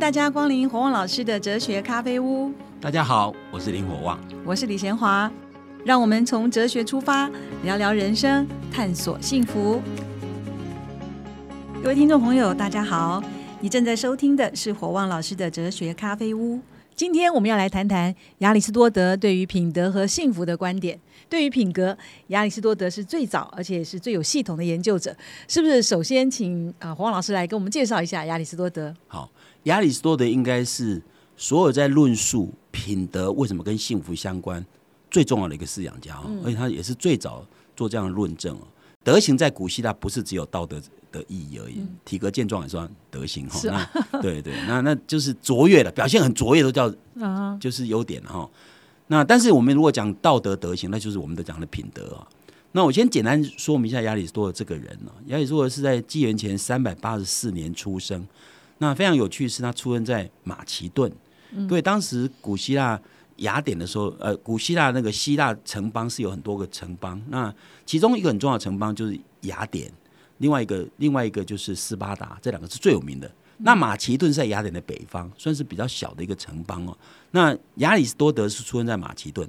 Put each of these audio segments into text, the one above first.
大家光临火旺老师的哲学咖啡屋。大家好，我是林火旺，我是李贤华。让我们从哲学出发，聊聊人生，探索幸福。各位听众朋友，大家好，你正在收听的是火旺老师的哲学咖啡屋。今天我们要来谈谈亚里士多德对于品德和幸福的观点。对于品格，亚里士多德是最早而且也是最有系统的研究者，是不是？首先，请啊黄老师来给我们介绍一下亚里士多德。好，亚里士多德应该是所有在论述品德为什么跟幸福相关最重要的一个思想家，而且他也是最早做这样的论证哦德行在古希腊不是只有道德的意义而已，体格健壮也算德行哈。那对对，那那就是卓越的表现，很卓越都叫啊，就是优点哈。那但是我们如果讲道德德行，那就是我们的讲的品德啊。那我先简单说明一下亚里士多德这个人呢。亚里士多德是在纪元前三百八十四年出生。那非常有趣是，他出生在马其顿。因为当时古希腊雅典的时候，呃，古希腊那个希腊城邦是有很多个城邦。那其中一个很重要的城邦就是雅典，另外一个另外一个就是斯巴达，这两个是最有名的。那马其顿在雅典的北方，算是比较小的一个城邦哦。那亚里士多德是出生在马其顿，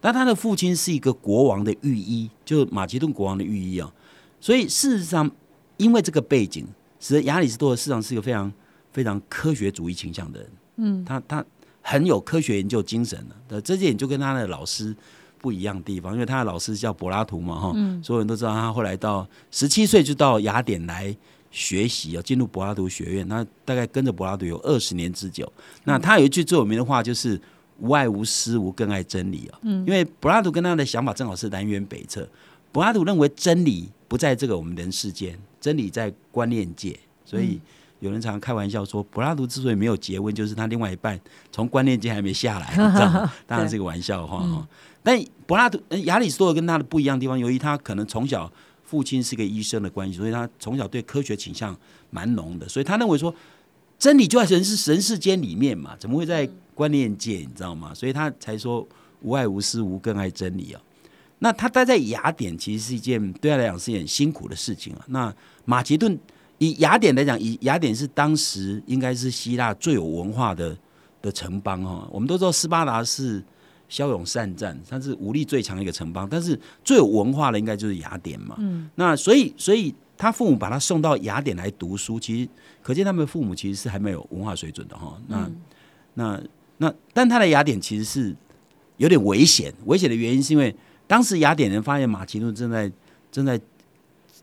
但他的父亲是一个国王的御医，就马其顿国王的御医啊。所以事实上，因为这个背景，使得亚里士多德事实上是一个非常非常科学主义倾向的人。嗯，他他很有科学研究精神的。这点就跟他的老师不一样的地方，因为他的老师叫柏拉图嘛，哈，所有人都知道他后来到十七岁就到雅典来。学习啊，进入柏拉图学院，那大概跟着柏拉图有二十年之久。那他有一句最有名的话，就是“无爱无私，无更爱真理”啊。嗯，因为柏拉图跟他的想法正好是南辕北辙。柏拉图认为真理不在这个我们人世间，真理在观念界。所以有人常常开玩笑说，柏拉图之所以没有结婚，就是他另外一半从观念界还没下来，知道吗？当然是个玩笑话哈。但柏拉图、亚里士多德跟他的不一样的地方，由于他可能从小。父亲是个医生的关系，所以他从小对科学倾向蛮浓的，所以他认为说真理就在人世人世间里面嘛，怎么会在观念界？你知道吗？所以他才说无爱无私，无更爱真理啊。那他待在雅典，其实是一件对他来讲是一件辛苦的事情啊。那马其顿以雅典来讲，以雅典是当时应该是希腊最有文化的的城邦哈。我们都知道斯巴达是。骁勇善战，他是武力最强的一个城邦，但是最有文化的应该就是雅典嘛。嗯，那所以，所以他父母把他送到雅典来读书，其实可见他们父母其实是还没有文化水准的哈。那那那，但他的雅典其实是有点危险，危险的原因是因为当时雅典人发现马其顿正在正在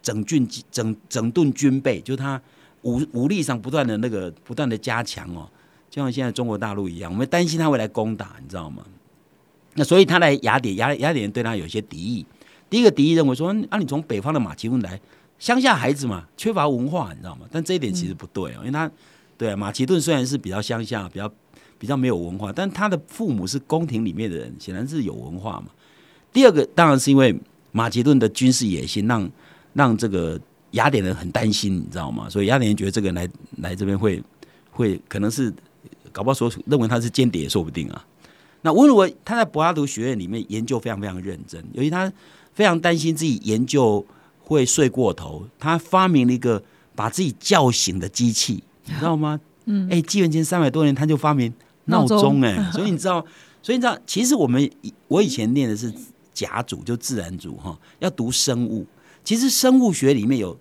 整军整整顿军备，就是他武武力上不断的那个不断的加强哦，就像现在中国大陆一样，我们担心他会来攻打，你知道吗？那所以他来雅典，雅雅典人对他有些敌意。第一个敌意认为说，啊，你从北方的马其顿来，乡下孩子嘛，缺乏文化，你知道吗？但这一点其实不对哦，因为他对啊，马其顿虽然是比较乡下，比较比较没有文化，但他的父母是宫廷里面的人，显然是有文化嘛。第二个当然是因为马其顿的军事野心，让让这个雅典人很担心，你知道吗？所以雅典人觉得这个人来来这边会会可能是搞不好说认为他是间谍，说不定啊。那我认为他在柏拉图学院里面研究非常非常认真，由于他非常担心自己研究会睡过头，他发明了一个把自己叫醒的机器，你知道吗？嗯，哎，纪元前三百多年他就发明闹钟，哎，所以你知道，所以你知道，其实我们我以前念的是甲组，就自然组哈，要读生物，其实生物学里面有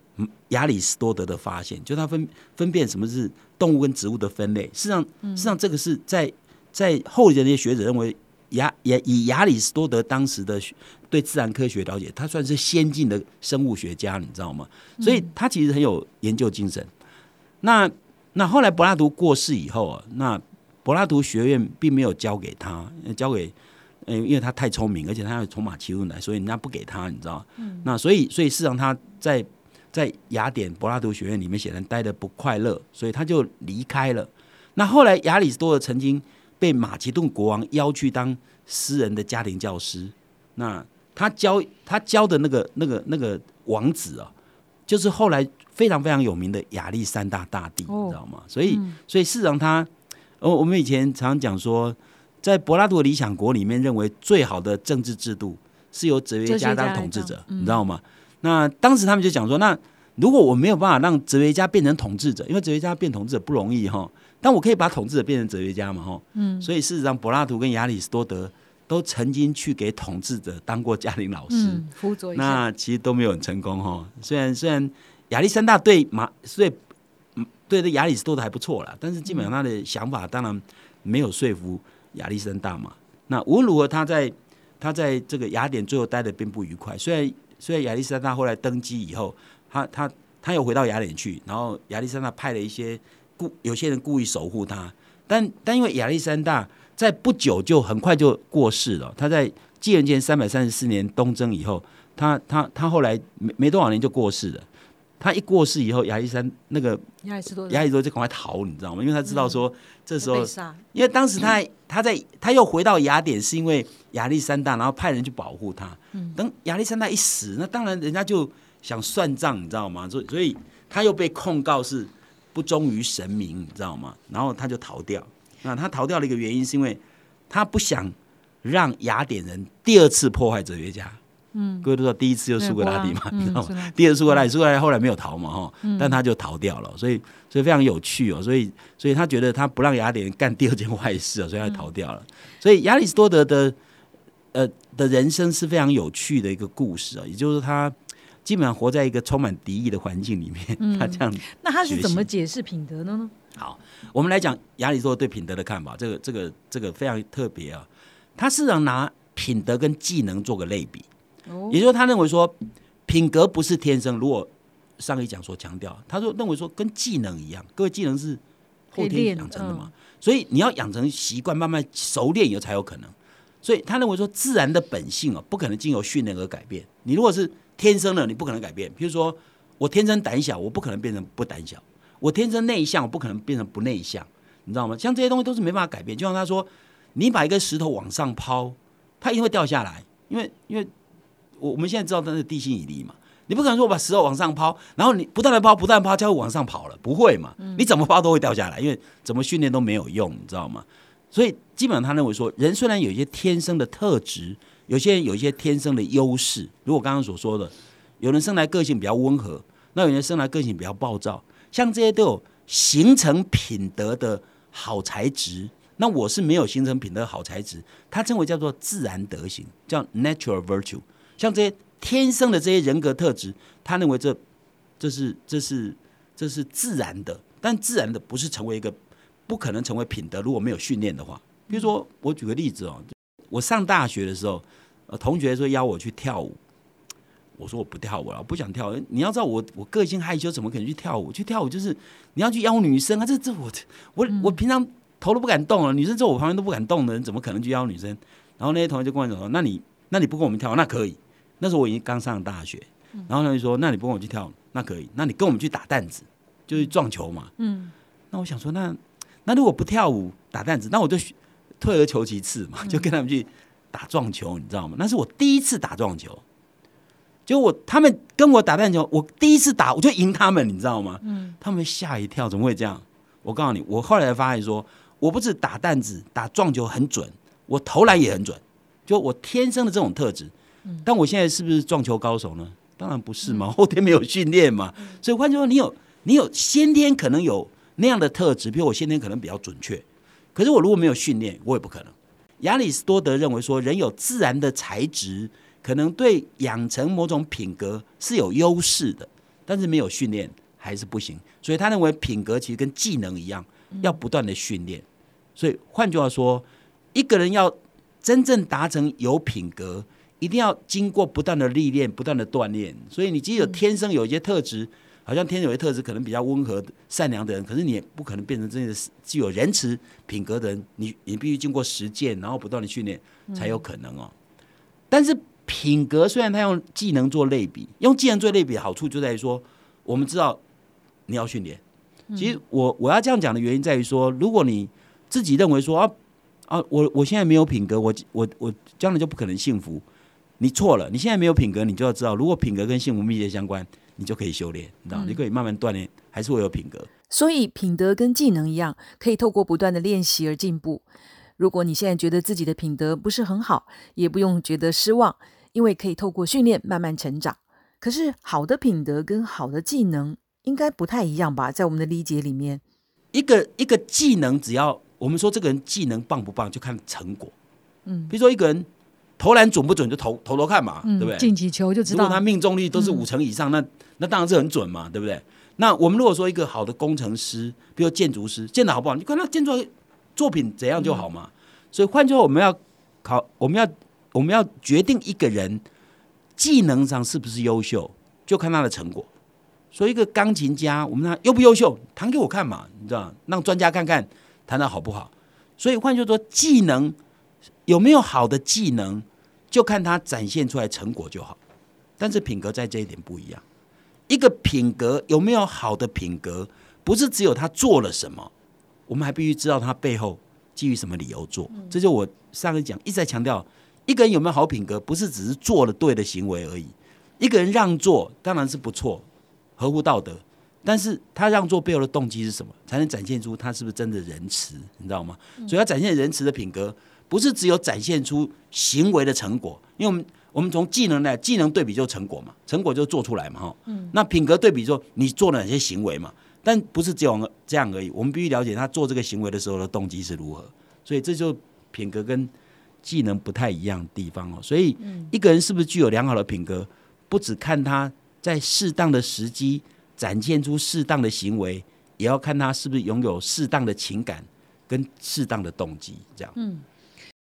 亚里士多德的发现，就他分分辨什么是动物跟植物的分类，事实上，事实上这个是在。在后人的学者认为，亚也以亚里士多德当时的对自然科学了解，他算是先进的生物学家，你知道吗？所以他其实很有研究精神。那那后来柏拉图过世以后啊，那柏拉图学院并没有交给他，交给嗯，因为他太聪明，而且他要从马其顿来，所以人家不给他，你知道？那所以所以事实上他在在雅典柏拉图学院里面显然待的不快乐，所以他就离开了。那后来亚里士多德曾经。被马其顿国王邀去当私人的家庭教师，那他教他教的那个那个那个王子啊，就是后来非常非常有名的亚历山大大帝，你知道吗？所以所以事实上他，我，我们以前常常讲说，在柏拉图的理想国里面，认为最好的政治制度是由哲学家当统治者，你知道吗？那当时他们就讲说，那如果我没有办法让哲学家变成统治者，因为哲学家变统治者不容易哈。但我可以把统治者变成哲学家嘛，哈，嗯，所以事实上，柏拉图跟亚里士多德都曾经去给统治者当过家庭老师。那其实都没有很成功，哈。虽然虽然亚历山大对马对对的亚里士多德还不错啦，但是基本上他的想法当然没有说服亚历山大嘛。那无论如何，他在他在这个雅典最后待的并不愉快。虽然虽然亚历山大后来登基以后，他他他又回到雅典去，然后亚历山大派了一些故有些人故意守护他，但但因为亚历山大在不久就很快就过世了，他在纪元前三百三十四年东征以后，他他他后来没没多少年就过世了。他一过世以后，亚历山那个亚里士多亚里士多就赶快逃，你知道吗？因为他知道说这时候，因为当时他他在他又回到雅典，是因为亚历山大，然后派人去保护他。等亚历山大一死，那当然人家就想算账，你知道吗？所以所以他又被控告是不忠于神明，你知道吗？然后他就逃掉。那他逃掉的一个原因是因为他不想让雅典人第二次破坏哲学家。嗯，各位都知道第一次就苏格拉底嘛，你知道吗？第二次苏格拉底，苏格拉底后来没有逃嘛，哈，但他就逃掉了，所以所以非常有趣哦，所以所以他觉得他不让雅典人干第二件坏事啊，所以他逃掉了。所以亚里士多德的呃的人生是非常有趣的一个故事啊，也就是他基本上活在一个充满敌意的环境里面，他这样。那他是怎么解释品德的呢？好，我们来讲亚里士多德对品德的看法，这个这个这个非常特别啊，他是让拿品德跟技能做个类比。也就是他认为说，品格不是天生。如果上一讲所强调，他说认为说跟技能一样，各位技能是后天养成的嘛，所以你要养成习惯，慢慢熟练以后才有可能。所以他认为说，自然的本性哦，不可能经由训练而改变。你如果是天生的，你不可能改变。比如说，我天生胆小，我不可能变成不胆小；我天生内向，我不可能变成不内向。你知道吗？像这些东西都是没办法改变。就像他说，你把一个石头往上抛，它一定会掉下来，因为因为。我我们现在知道它是地心引力嘛，你不可能说我把石头往上抛，然后你不断的抛，不断抛，就会往上跑了，不会嘛？你怎么抛都会掉下来，因为怎么训练都没有用，你知道吗？所以基本上他认为说，人虽然有一些天生的特质，有些人有一些天生的优势，如果刚刚所说的，有人生来个性比较温和，那有人生来个性比较暴躁，像这些都有形成品德的好材质。那我是没有形成品德好材质，他称为叫做自然德行，叫 natural virtue。像这些天生的这些人格特质，他认为这这是这是这是自然的，但自然的不是成为一个不可能成为品德，如果没有训练的话。比如说，我举个例子哦，我上大学的时候，呃，同学说邀我去跳舞，我说我不跳舞了，不想跳。你要知道，我我个性害羞，怎么可能去跳舞？去跳舞就是你要去邀女生啊，这这我我我平常头都不敢动了，女生坐我旁边都不敢动的人，怎么可能去邀女生？然后那些同学就跟我讲说：“那你那你不跟我们跳，那可以。”那时候我已经刚上大学，然后他就说：“那你不跟我去跳，那可以。那你跟我们去打弹子，就是撞球嘛。”嗯，那我想说，那那如果不跳舞打弹子，那我就退而求其次嘛，就跟他们去打撞球，你知道吗？那是我第一次打撞球，就我他们跟我打弹球，我第一次打我就赢他们，你知道吗？嗯，他们吓一跳，怎么会这样？我告诉你，我后来才发现说，我不止打弹子、打撞球很准，我投篮也很准，就我天生的这种特质。但我现在是不是撞球高手呢？当然不是嘛，后天没有训练嘛。所以换句话说，你有你有先天可能有那样的特质，比如我先天可能比较准确，可是我如果没有训练，我也不可能。亚里士多德认为说，人有自然的才质，可能对养成某种品格是有优势的，但是没有训练还是不行。所以他认为品格其实跟技能一样，要不断的训练。所以换句话说，一个人要真正达成有品格。一定要经过不断的历练、不断的锻炼，所以你即使天生有一些特质，好像天生有些特质可能比较温和、善良的人，可是你也不可能变成真的具有仁慈品格的人。你你必须经过实践，然后不断的训练才有可能哦。但是品格虽然他用技能做类比，用技能做类比的好处就在于说，我们知道你要训练。其实我我要这样讲的原因在于说，如果你自己认为说啊啊，我我现在没有品格，我我我将来就不可能幸福。你错了，你现在没有品格，你就要知道，如果品格跟幸福密切相关，你就可以修炼，你知道，你可以慢慢锻炼，还是会有品格。所以品德跟技能一样，可以透过不断的练习而进步。如果你现在觉得自己的品德不是很好，也不用觉得失望，因为可以透过训练慢慢成长。可是好的品德跟好的技能应该不太一样吧？在我们的理解里面，一个一个技能，只要我们说这个人技能棒不棒，就看成果。嗯，比如说一个人投篮准不准，就投投投看嘛，对不对？进几球就知道。如果他命中率都是五成以上，那那当然是很准嘛，对不对？那我们如果说一个好的工程师，比如建筑师，建的好不好？你看他建筑作品怎样就好嘛。所以换句话，我们要考，我们要我们要决定一个人技能上是不是优秀，就看他的成果。所以一个钢琴家，我们他优不优秀，弹给我看嘛，你知道，让专家看看弹的好不好。所以换句话说，技能有没有好的技能，就看他展现出来成果就好。但是品格在这一点不一样。一个品格有没有好的品格，不是只有他做了什么，我们还必须知道他背后基于什么理由做。这就我上次讲一直在强调，一个人有没有好品格，不是只是做了对的行为而已。一个人让座当然是不错，合乎道德，但是他让座背后的动机是什么，才能展现出他是不是真的仁慈，你知道吗？所以要展现仁慈的品格，不是只有展现出行为的成果，因为我们。我们从技能来，技能对比就成果嘛，成果就做出来嘛，哈。嗯。那品格对比说你做了哪些行为嘛？但不是只有这样而已，我们必须了解他做这个行为的时候的动机是如何。所以这就品格跟技能不太一样的地方哦。所以一个人是不是具有良好的品格，不只看他在适当的时机展现出适当的行为，也要看他是不是拥有适当的情感跟适当的动机。这样。嗯。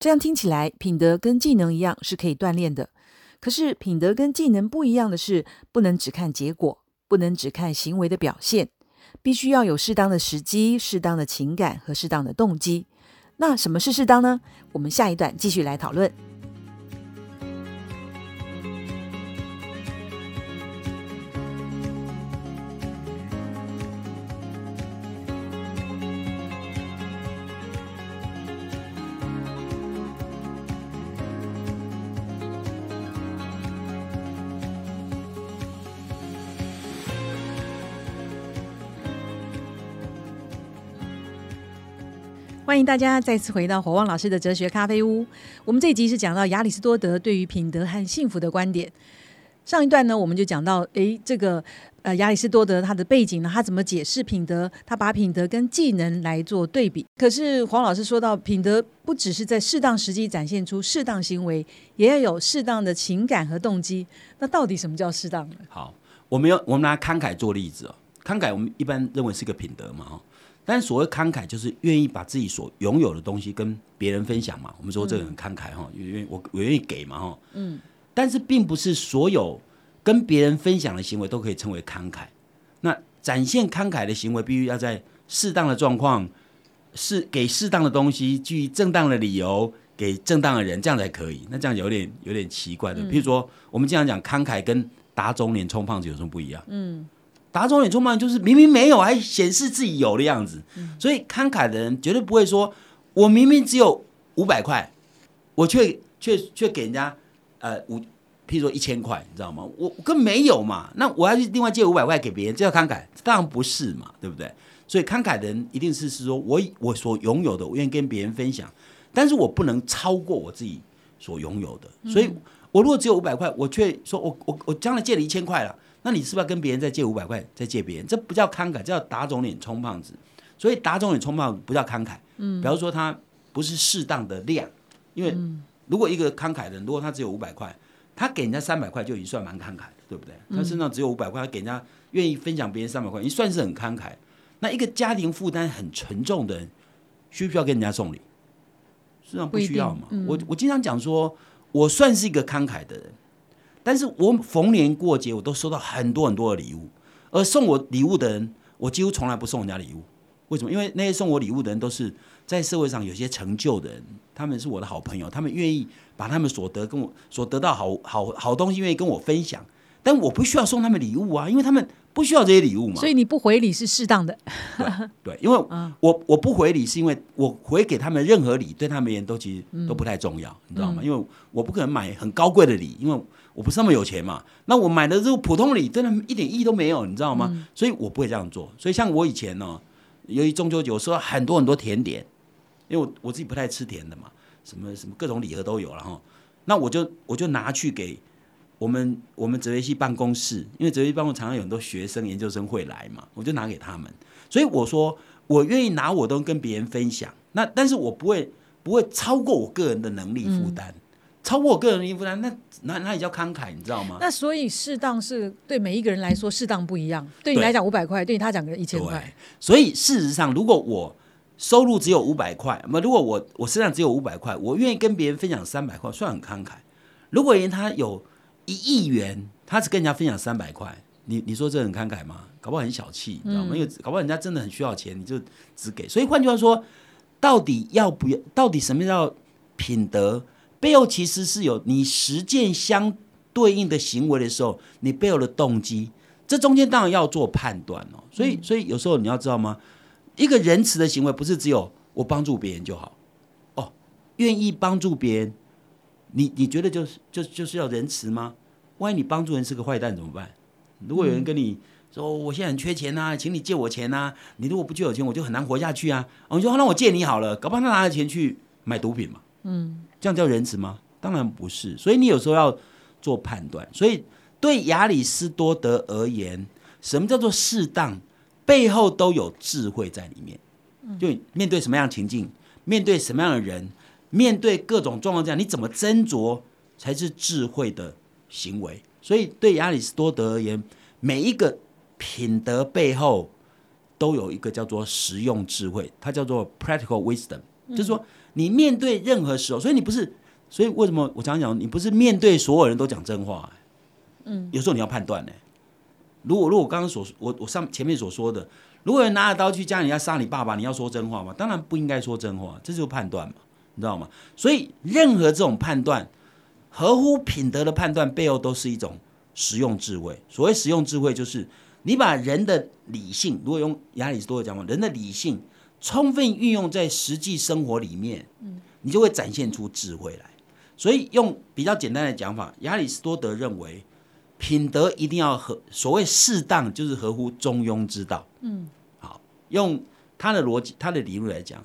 这样听起来，品德跟技能一样是可以锻炼的。可是品德跟技能不一样的是，不能只看结果，不能只看行为的表现，必须要有适当的时机、适当的情感和适当的动机。那什么是适当呢？我们下一段继续来讨论。欢迎大家再次回到火旺老师的哲学咖啡屋。我们这一集是讲到亚里士多德对于品德和幸福的观点。上一段呢，我们就讲到，诶，这个呃亚里士多德他的背景呢，他怎么解释品德？他把品德跟技能来做对比。可是黄老师说到，品德不只是在适当时机展现出适当行为，也要有适当的情感和动机。那到底什么叫适当呢？好，我们要我们拿慷慨做例子哦。慷慨我们一般认为是一个品德嘛，哈。但所谓慷慨，就是愿意把自己所拥有的东西跟别人分享嘛。我们说这个很慷慨哈，因为我我愿意给嘛哈。嗯。但是并不是所有跟别人分享的行为都可以称为慷慨。那展现慷慨的行为，必须要在适当的状况，是给适当的东西，基于正当的理由，给正当的人，这样才可以。那这样有点有点奇怪的。譬如说，我们经常讲慷慨跟打肿脸充胖子有什么不一样？嗯。打肿脸充胖就是明明没有，还显示自己有的样子。所以慷慨的人绝对不会说，我明明只有五百块，我却却却给人家呃五，譬如说一千块，你知道吗？我根本没有嘛，那我要去另外借五百块给别人，这叫慷慨？当然不是嘛，对不对？所以慷慨的人一定是是说我我所拥有的，我愿意跟别人分享，但是我不能超过我自己所拥有的。所以我如果只有五百块，我却说我我我将来借了一千块了。那你是不是要跟别人再借五百块，再借别人？这不叫慷慨，这叫打肿脸充胖子。所以打肿脸充胖子不叫慷慨。嗯，比方说他不是适当的量，因为如果一个慷慨的人，如果他只有五百块，他给人家三百块就已经算蛮慷慨的，对不对？他身上只有五百块，他给人家愿意分享别人三百块，已经算是很慷慨。那一个家庭负担很沉重的人，需不需要跟人家送礼？实际上不需要嘛。我我经常讲说，我算是一个慷慨的人。但是我逢年过节我都收到很多很多的礼物，而送我礼物的人，我几乎从来不送人家礼物。为什么？因为那些送我礼物的人都是在社会上有些成就的人，他们是我的好朋友，他们愿意把他们所得跟我所得到好好好东西愿意跟我分享。但我不需要送他们礼物啊，因为他们不需要这些礼物嘛。所以你不回礼是适当的。对，因为 我我不回礼是因为我回给他们任何礼对他们而言都其实都不太重要，你知道吗？因为我不可能买很高贵的礼，因为。我不是那么有钱嘛，那我买的这个普通礼，真的一点意义都没有，你知道吗？所以我不会这样做。所以像我以前呢，由于中秋节，我收到很多很多甜点，因为我我自己不太吃甜的嘛，什么什么各种礼盒都有了哈。那我就我就拿去给我们我们哲学系办公室，因为哲学系办公室常常有很多学生研究生会来嘛，我就拿给他们。所以我说我愿意拿我都跟别人分享，那但是我不会不会超过我个人的能力负担，超过我个人能力负担，那那那也叫慷慨，你知道吗？那所以适当是对每一个人来说适当不一样，对你对来讲五百块，对他讲个一千对块，，所以事实上，如果我收入只有五百块，那么如果我我身上只有五百块，我愿意跟别人分享三百块，算很慷慨。如果人他有一亿元，他只跟人家分享三百块，你你说这很慷慨吗？搞不好很小气，你知道吗？因为搞不好人家真的很需要钱，你就只给。所以换句话说，到底要不要？到底什么叫品德？背后其实是有你实践相对应的行为的时候，你背后的动机，这中间当然要做判断哦。所以，所以有时候你要知道吗？一个仁慈的行为不是只有我帮助别人就好哦，愿意帮助别人，你你觉得就是就就是要仁慈吗？万一你帮助人是个坏蛋怎么办？如果有人跟你说我现在很缺钱呐、请你借我钱呐、你如果不借我钱，我就很难活下去啊。哦，你说那我借你好了，搞不好他拿着钱去买毒品嘛。嗯，这样叫仁慈吗？当然不是。所以你有时候要做判断。所以对亚里士多德而言，什么叫做适当？背后都有智慧在里面。就面对什么样的情境，面对什么样的人，面对各种状况，这样你怎么斟酌才是智慧的行为？所以对亚里士多德而言，每一个品德背后都有一个叫做实用智慧，它叫做 practical wisdom，、就是说你面对任何时候，所以你不是，所以为什么我常讲，你不是面对所有人都讲真话、嗯，有时候你要判断呢、如果如果我刚刚所我我上前面所说的，如果有人拿着刀去家里要杀你爸爸，你要说真话吗？当然不应该说真话，这就是判断嘛，你知道吗？所以任何这种判断，合乎品德的判断背后都是一种实用智慧。所谓实用智慧，就是你把人的理性，如果用亚里士多德讲法，人的理性充分运用在实际生活里面，你就会展现出智慧来。所以用比较简单的讲法，亚里士多德认为，品德一定要合所谓适当，就是合乎中庸之道。嗯，好，用他的逻辑、他的理论来讲，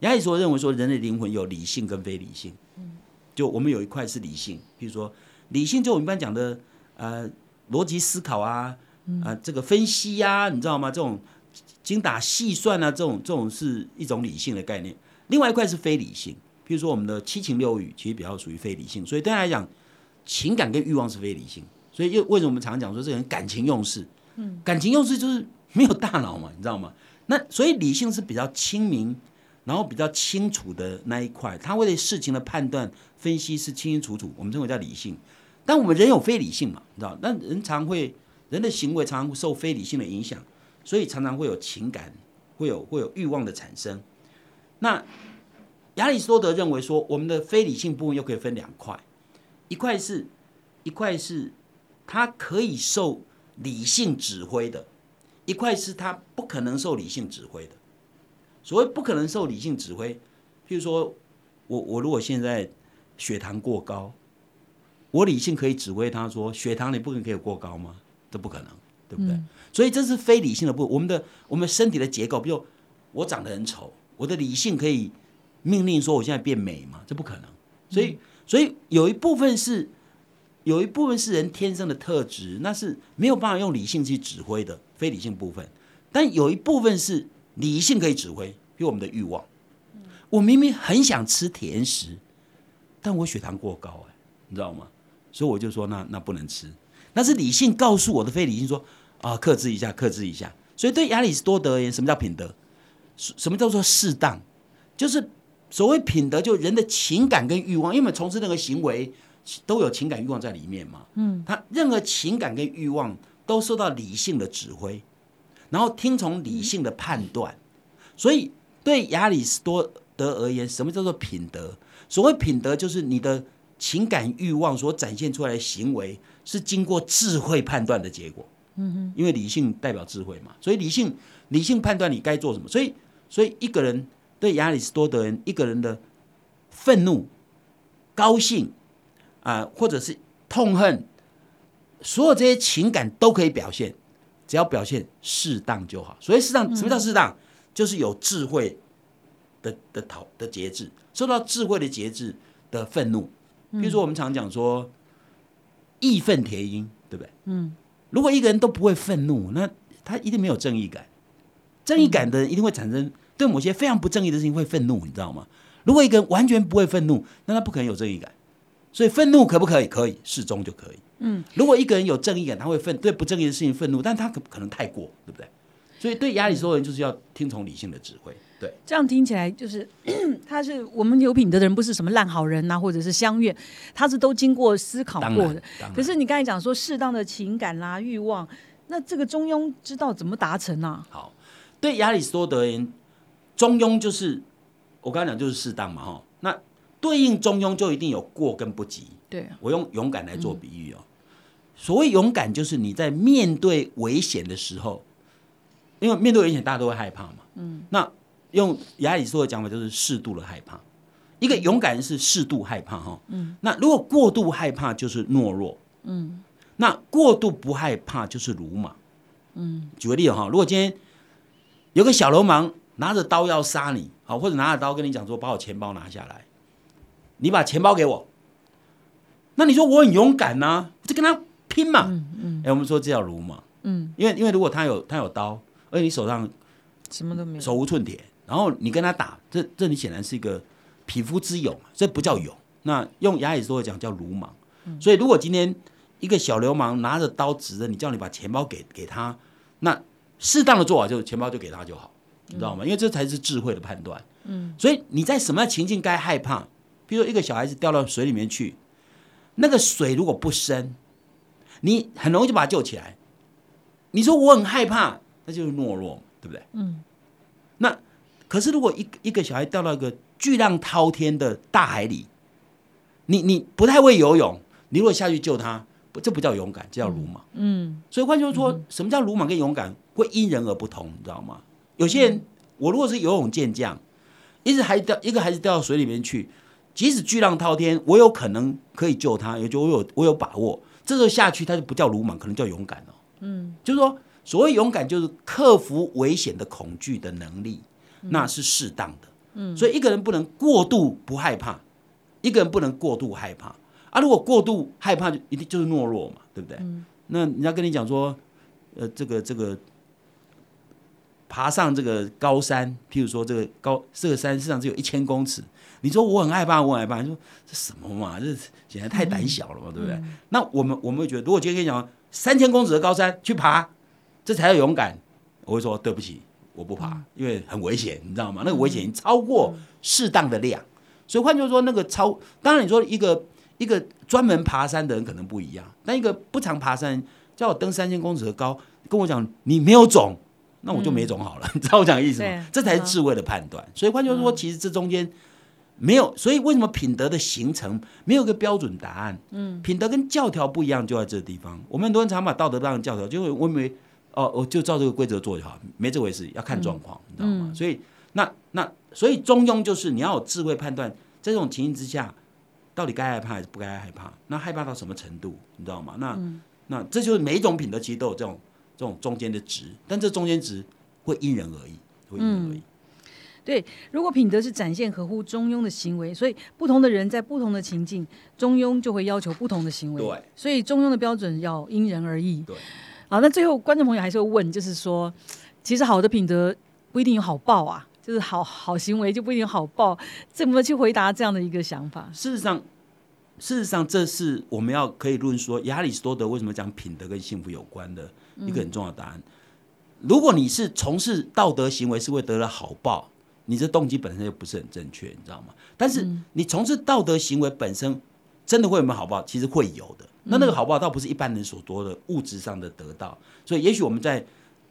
亚里士多德认为说，人的灵魂有理性跟非理性。嗯，就我们有一块是理性，比如说理性，就我们一般讲的呃逻辑思考啊，啊、这个分析呀、你知道吗？这种精打细算啊，这种这种是一种理性的概念。另外一块是非理性，比如说我们的七情六欲，其实比较属于非理性，所以对他来讲，情感跟欲望是非理性。所以又为什么我们常讲说这个人感情用事？嗯，感情用事就是没有大脑嘛，你知道吗？那 所以理性是比较清明，然后比较清楚的那一块，他为了事情的判断分析是清清楚楚，我们认为叫理性。但我们人有非理性嘛，你知道？那人常会人的行为常常会受非理性的影响，所以常常会有情感，会有会有欲望的产生。那亚里士多德认为说，我们的非理性部分又可以分两块，一块是一块是它可以受理性指挥的，一块是它不可能受理性指挥的。所谓不可能受理性指挥，譬如说我我如果现在血糖过高，我理性可以指挥他说血糖你不可能可以过高吗？这不可能，对不对？所以这是非理性的部分。我们的我们身体的结构，比如我长得很丑，我的理性可以命令说我现在变美吗？这不可能。所以所以有一部分是有一部分是人天生的特质，那是没有办法用理性去指挥的非理性部分。但有一部分是理性可以指挥，比如我们的欲望。我明明很想吃甜食，但我血糖过高、哎，你知道吗？所以我就说那那不能吃，那是理性告诉我的，非理性说啊，克制一下，克制一下。所以对亚里士多德而言，什么叫品德？什什么叫做适当？就是所谓品德，就人的情感跟欲望，因为从事任何行为都有情感欲望在里面嘛。嗯，他任何情感跟欲望都受到理性的指挥，然后听从理性的判断。所以对亚里士多德而言，什么叫做品德？所谓品德，就是你的情感欲望所展现出来的行为，是经过智慧判断的结果。嗯哼，因为理性代表智慧嘛，所以理性理性判断你该做什么。所以，所以一个人对亚里士多德人，一个人的愤怒、高兴啊、或者是痛恨，所有这些情感都可以表现，只要表现适当就好。所以适当，什么叫适当？就是有智慧的的讨的节制，受到智慧的节制的愤怒。比如说，我们常讲说义愤填膺，对不对？嗯。如果一个人都不会愤怒，那他一定没有正义感。正义感的人一定会产生对某些非常不正义的事情会愤怒，你知道吗？如果一个人完全不会愤怒，那他不可能有正义感。所以愤怒可不可以？可以，适中就可以。嗯，如果一个人有正义感，他会愤对不正义的事情愤怒，但他可可能太过，对不对？所以对亚里士多德人就是要听从理性的指挥。对，这样听起来就是 他是我们有品德的人，不是什么烂好人呐、或者是相怨，他是都经过思考过的。，可是你刚才讲说适当的情感啦、欲望，那这个中庸知道怎么达成啊？好，对亚里士多德而言，中庸就是我刚才讲就是适当嘛，哈。那对应中庸就一定有过跟不及。对，我用勇敢来做比喻哦。所谓勇敢，就是你在面对危险的时候，因为面对危险大家都会害怕嘛。嗯。那用亚里士多的讲法就是适度的害怕。一个勇敢人是适度害怕哈。嗯。那如果过度害怕就是懦弱。嗯。那过度不害怕就是鲁莽。嗯。举个例子哈，如果今天有个小流氓拿着刀要杀你，好，或者拿着刀跟你讲说把我钱包拿下来，你把钱包给我。那你说我很勇敢呐、我就跟他拼嘛。嗯嗯。哎、我们说这叫鲁莽。嗯，因为因为如果他有他有刀，而且你手上什么都没有。手无寸铁，然后你跟他打，这这你显然是一个匹夫之勇，这不叫勇。那用亚里士多德讲叫鲁莽。所以如果今天一个小流氓拿着刀指着你，叫你把钱包给给他，那适当的做法就是钱包就给他就好，你知道吗？因为这才是智慧的判断。嗯。所以你在什么样情境该害怕？比如说一个小孩子掉到水里面去，那个水如果不深，你很容易就把他救起来。你说我很害怕，那就是懦弱嘛，对不对？嗯。那可是如果一一个小孩掉到一个巨浪滔天的大海里，你你不太会游泳，你如果下去救他，不这不叫勇敢，这叫鲁莽。嗯所以换句话说，什么叫鲁莽跟勇敢会因人而不同，你知道吗？有些人，我如果是游泳健将，一直孩子掉一个孩子掉到水里面去，即使巨浪滔天，我有可能可以救他，也就我有我有把握，这时候下去他就不叫鲁莽，可能叫勇敢哦。嗯，就是说，所谓勇敢就是克服危险的恐惧的能力，那是适当的。嗯，所以一个人不能过度不害怕，一个人不能过度害怕啊。如果过度害怕，就一定就是懦弱嘛，对不对？那人家跟你讲说，呃，这个这个爬上这个高山，譬如说这个高这个山实际上只有一千公尺，你说我很害怕，我很害怕，你说这什么嘛？这显然太胆小了嘛，对不对？那我们我们会觉得，如果今天跟你讲三千公尺的高山去爬，这才叫勇敢，我会说对不起，我不爬，因为很危险，你知道吗？那个危险已经超过适当的量，所以换句话说，那个超当然你说一个一个专门爬山的人可能不一样，但一个不常爬山，叫我登三千公尺的高，跟我讲你没有种，那我就没种好了，你知道我讲的意思吗？这才是智慧的判断。所以换句话说，其实这中间没有，所以为什么品德的形成没有一个标准答案？嗯，品德跟教条不一样，就在这个地方。我们很多人常把道德当成教条，就会我以为哦，我就照这个规则做就好，没这回事，要看状况，你知道吗？所以那那所以中庸就是你要有智慧判断，在这种情形之下，到底该害怕还是不该害怕？那害怕到什么程度，你知道吗？那、那这就是每一种品德其实都有这种这种中间的值，但这中间值会因人而异，会因人而异。对。如果品德是展现合乎中庸的行为，所以不同的人在不同的情境，中庸就会要求不同的行为。对，所以中庸的标准要因人而异。对。好，那最后观众朋友还是会问，就是说，其实好的品德不一定有好报啊，就是好好行为就不一定有好报，怎么去回答这样的一个想法？事实上，事实上，这是我们要可以论说亚里士多德为什么讲品德跟幸福有关的一个很重要的答案。如果你是从事道德行为是会得了好报，你这动机本身就不是很正确，你知道吗？但是你从事道德行为本身真的会有没有好报？其实会有的。那那个好不好倒不是一般人所多的物质上的得到，所以也许我们在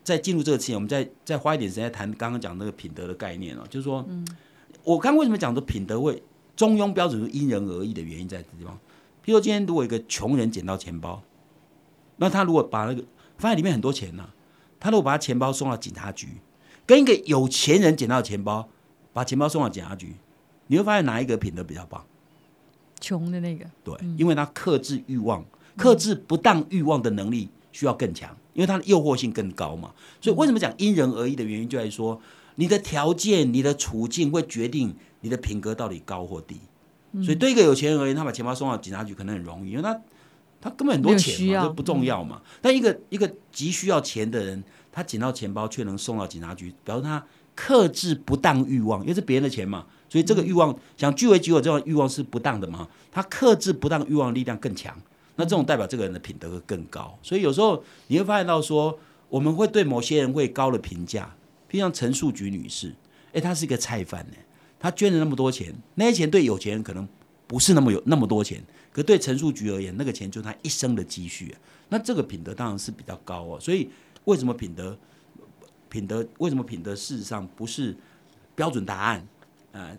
在进入这个之前，我们再再花一点时间谈刚刚讲那个品德的概念哦，就是说，我刚为什么讲说品德会中庸标准是因人而异的原因在这地方。譬如说今天如果一个穷人捡到钱包，那他如果把那个发现里面很多钱呢、他如果把他钱包送到警察局，跟一个有钱人捡到钱包，把钱包送到警察局，你会发现哪一个品德比较棒？穷的那个，对，因为他克制欲望、克制不当欲望的能力需要更强，因为他的诱惑性更高嘛。所以为什么讲因人而异的原因，就在于说你的条件、你的处境会决定你的品格到底高或低。所以对一个有钱人而言，他把钱包送到警察局可能很容易，因为他他根本很多钱这不重要嘛。但一个一个急需要钱的人，他捡到钱包却能送到警察局，表示他克制不当欲望，因为是别人的钱嘛，所以这个欲望想据为己有这种欲望是不当的嘛，他克制不当欲望的力量更强，那这种代表这个人的品德会更高。所以有时候你会发现到说，我们会对某些人会高的评价，譬如像陈树菊女士，诶，她是一个菜贩呢，她捐了那么多钱，那些钱对有钱人可能不是那么有那么多钱，可对陈树菊而言，那个钱就是她一生的积蓄，那这个品德当然是比较高哦，所以。为什么品德品德？为什么品德？事实上不是标准答案，呃，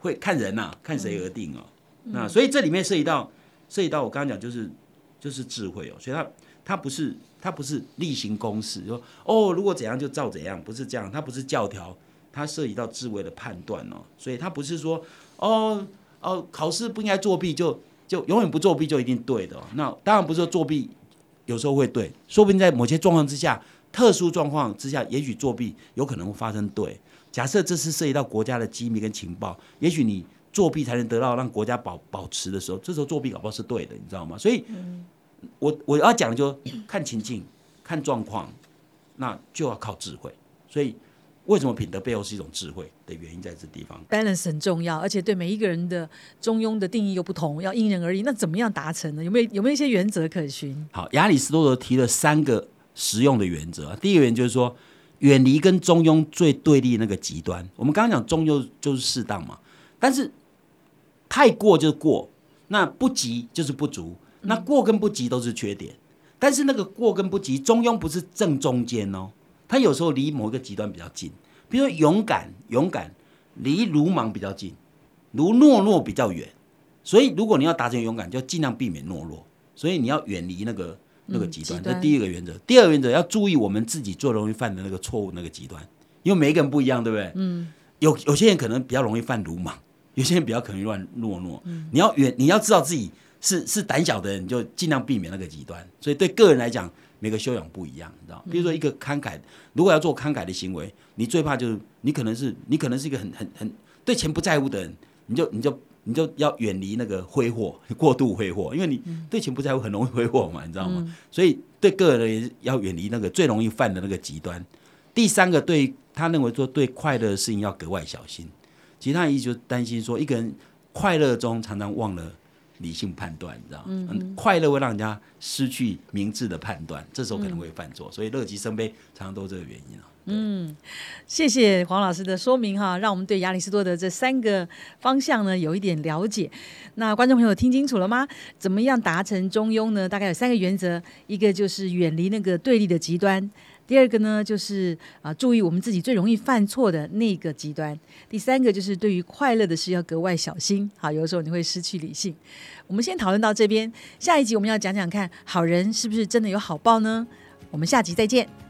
会看人呐，看谁而定哦。那所以这里面涉及到涉及到我刚刚讲就是就是智慧哦，所以它它不是它不是例行公事，说哦如果怎样就照怎样，不是这样，它不是教条，它涉及到智慧的判断哦。所以它不是说哦哦考试不应该作弊就就永远不作弊就一定对的。哦那当然不是说作弊。有时候会对，说不定在某些状况之下，特殊状况之下，也许作弊有可能会发生对。假设这是涉及到国家的机密跟情报，也许你作弊才能得到让国家保保持的时候，这时候作弊搞不好是对的，你知道吗？所以，我我要讲的就看情境、看状况，那就要靠智慧。所以。为什么品德背后是一种智慧的原因，在这地方，balance 很重要，而且对每一个人的中庸的定义又不同，要因人而异。那怎么样达成呢？有没有有没有一些原则可循？好，亚里士多德提了三个实用的原则。第一个原则就是说，远离跟中庸最对立那个极端。我们刚刚讲中庸就是适当嘛，但是太过就是过，那不及就是不足，那过跟不及都是缺点。但是那个过跟不及，中庸不是正中间哦。他有时候离某一个极端比较近，比如说勇敢，勇敢离鲁莽比较近，如懦弱比较远。所以如果你要达成勇敢，就尽量避免懦弱。所以你要远离那个那个极端。这第一个原则。第二个原则要注意我们自己最容易犯的那个错误那个极端，因为每一个人不一样，对不对？嗯。有有些人可能比较容易犯鲁莽，有些人比较可能乱懦弱。嗯。你要远，你要知道自己是是胆小的人，你就尽量避免那个极端。所以对个人来讲。每个修养不一样，你知道？比如说一个慷慨，如果要做慷慨的行为，你最怕就是你可能是你可能是一个很很很对钱不在乎的人，你就你就你就要远离那个挥霍，过度挥霍，因为你对钱不在乎，很容易挥霍嘛，你知道吗？所以对个人也要远离那个最容易犯的那个极端。第三个，对他认为说对快乐的事情要格外小心。其他意思就担心说，一个人快乐中常常忘了。理性判断，你知道嗯，快乐会让人家失去明智的判断，这时候可能会犯错，所以乐极生悲常常都这个原因啊。嗯，谢谢黄老师的说明哈，让我们对亚里士多德这三个方向呢有一点了解。那观众朋友听清楚了吗？怎么样达成中庸呢？大概有三个原则，一个就是远离那个对立的极端。第二个呢，就是啊，注意我们自己最容易犯错的那个极端。第三个就是对于快乐的事要格外小心。好，有的时候你会失去理性。我们先讨论到这边，下一集我们要讲讲看好人是不是真的有好报呢？我们下集再见。